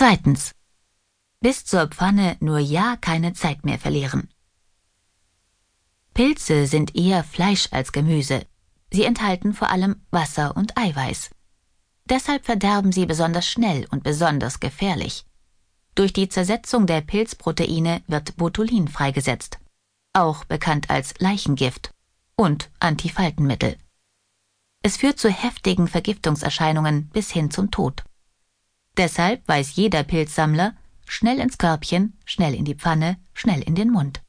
Zweitens. Bis zur Pfanne nur ja keine Zeit mehr verlieren. Pilze sind eher Fleisch als Gemüse. Sie enthalten vor allem Wasser und Eiweiß. Deshalb verderben sie besonders schnell und besonders gefährlich. Durch die Zersetzung der Pilzproteine wird Botulin freigesetzt, auch bekannt als Leichengift und Antifaltenmittel. Es führt zu heftigen Vergiftungserscheinungen bis hin zum Tod. Deshalb weiß jeder Pilzsammler, schnell ins Körbchen, schnell in die Pfanne, schnell in den Mund.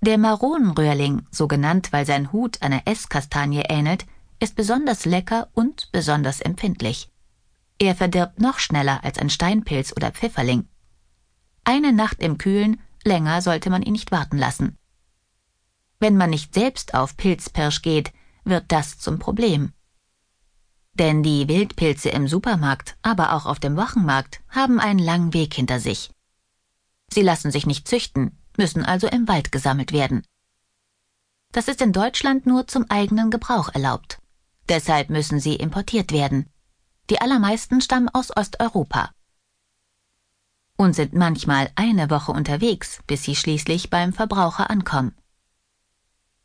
Der Maronenröhrling, so genannt, weil sein Hut einer Esskastanie ähnelt, ist besonders lecker und besonders empfindlich. Er verdirbt noch schneller als ein Steinpilz oder Pfifferling. Eine Nacht im Kühlen, länger sollte man ihn nicht warten lassen. Wenn man nicht selbst auf Pilzpirsch geht, wird das zum Problem. Denn die Wildpilze im Supermarkt, aber auch auf dem Wochenmarkt haben einen langen Weg hinter sich. Sie lassen sich nicht züchten, müssen also im Wald gesammelt werden. Das ist in Deutschland nur zum eigenen Gebrauch erlaubt. Deshalb müssen sie importiert werden. Die allermeisten stammen aus Osteuropa und sind manchmal eine Woche unterwegs, bis sie schließlich beim Verbraucher ankommen.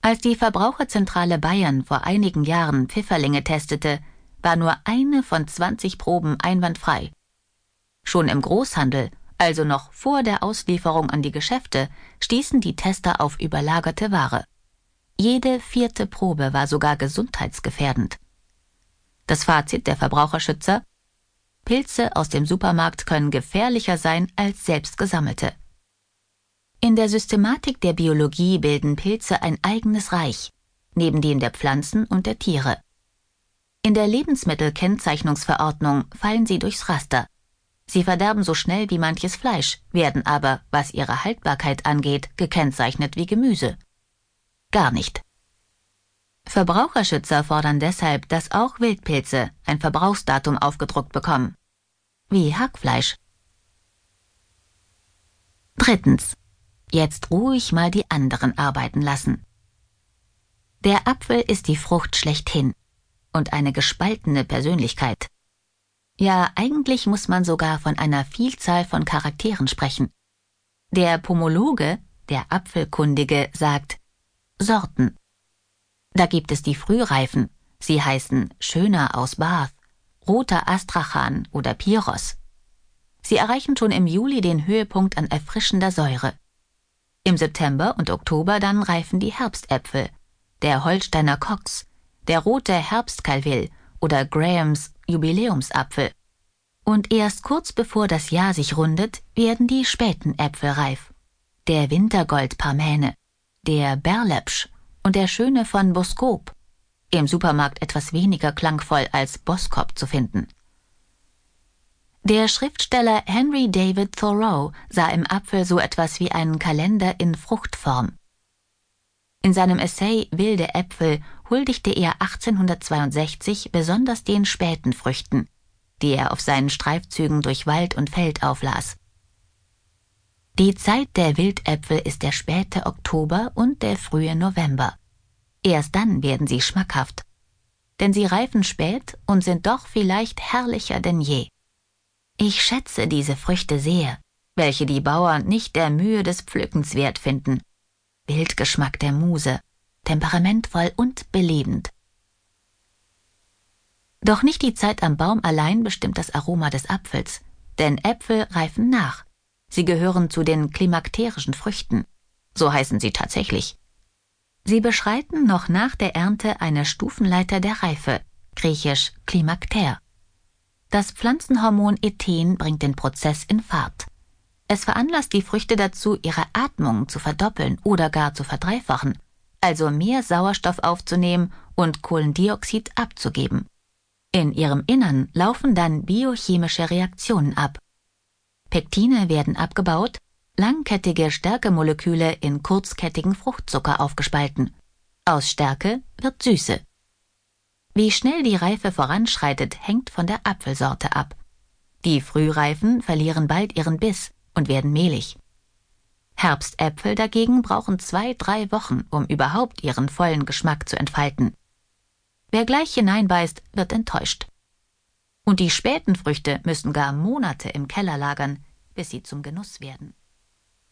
Als die Verbraucherzentrale Bayern vor einigen Jahren Pfifferlinge testete, war nur eine von 20 Proben einwandfrei. Schon im Großhandel, also noch vor der Auslieferung an die Geschäfte, stießen die Tester auf überlagerte Ware. Jede vierte Probe war sogar gesundheitsgefährdend. Das Fazit der Verbraucherschützer Pilze aus dem Supermarkt können gefährlicher sein als selbst gesammelte. In der Systematik der Biologie bilden Pilze ein eigenes Reich, neben dem der Pflanzen und der Tiere. In der Lebensmittelkennzeichnungsverordnung fallen sie durchs Raster. Sie verderben so schnell wie manches Fleisch, werden aber, was ihre Haltbarkeit angeht, gekennzeichnet wie Gemüse gar nicht. Verbraucherschützer fordern deshalb, dass auch Wildpilze ein Verbrauchsdatum aufgedruckt bekommen. Wie Hackfleisch. Drittens. Jetzt ruhig mal die anderen arbeiten lassen. Der Apfel ist die Frucht schlechthin und eine gespaltene Persönlichkeit. Ja, eigentlich muss man sogar von einer Vielzahl von Charakteren sprechen. Der Pomologe, der Apfelkundige, sagt, Sorten. Da gibt es die Frühreifen, sie heißen Schöner aus Bath, Roter Astrachan oder Pyros. Sie erreichen schon im Juli den Höhepunkt an erfrischender Säure. Im September und Oktober dann reifen die Herbstäpfel, der Holsteiner Cox, der rote Herbstkalvill oder Grahams Jubiläumsapfel. Und erst kurz bevor das Jahr sich rundet, werden die späten Äpfel reif. Der Wintergold Parmäne, der Berlepsch und der Schöne von Boskop, im Supermarkt etwas weniger klangvoll als Boskop zu finden. Der Schriftsteller Henry David Thoreau sah im Apfel so etwas wie einen Kalender in Fruchtform. In seinem Essay Wilde Äpfel huldigte er 1862 besonders den späten Früchten, die er auf seinen Streifzügen durch Wald und Feld auflas. Die Zeit der Wildäpfel ist der späte Oktober und der frühe November. Erst dann werden sie schmackhaft. Denn sie reifen spät und sind doch vielleicht herrlicher denn je. Ich schätze diese Früchte sehr, welche die Bauern nicht der Mühe des Pflückens wert finden. Wildgeschmack der Muse, temperamentvoll und belebend. Doch nicht die Zeit am Baum allein bestimmt das Aroma des Apfels, denn Äpfel reifen nach. Sie gehören zu den klimakterischen Früchten. So heißen sie tatsächlich. Sie beschreiten noch nach der Ernte eine Stufenleiter der Reife, griechisch Klimakter. Das Pflanzenhormon Ethen bringt den Prozess in Fahrt. Es veranlasst die Früchte dazu, ihre Atmung zu verdoppeln oder gar zu verdreifachen, also mehr Sauerstoff aufzunehmen und Kohlendioxid abzugeben. In ihrem Innern laufen dann biochemische Reaktionen ab, Pektine werden abgebaut, langkettige Stärkemoleküle in kurzkettigen Fruchtzucker aufgespalten. Aus Stärke wird Süße. Wie schnell die Reife voranschreitet, hängt von der Apfelsorte ab. Die Frühreifen verlieren bald ihren Biss und werden mehlig. Herbstäpfel dagegen brauchen zwei, drei Wochen, um überhaupt ihren vollen Geschmack zu entfalten. Wer gleich hineinbeißt, wird enttäuscht. Und die späten Früchte müssen gar Monate im Keller lagern, bis sie zum Genuss werden.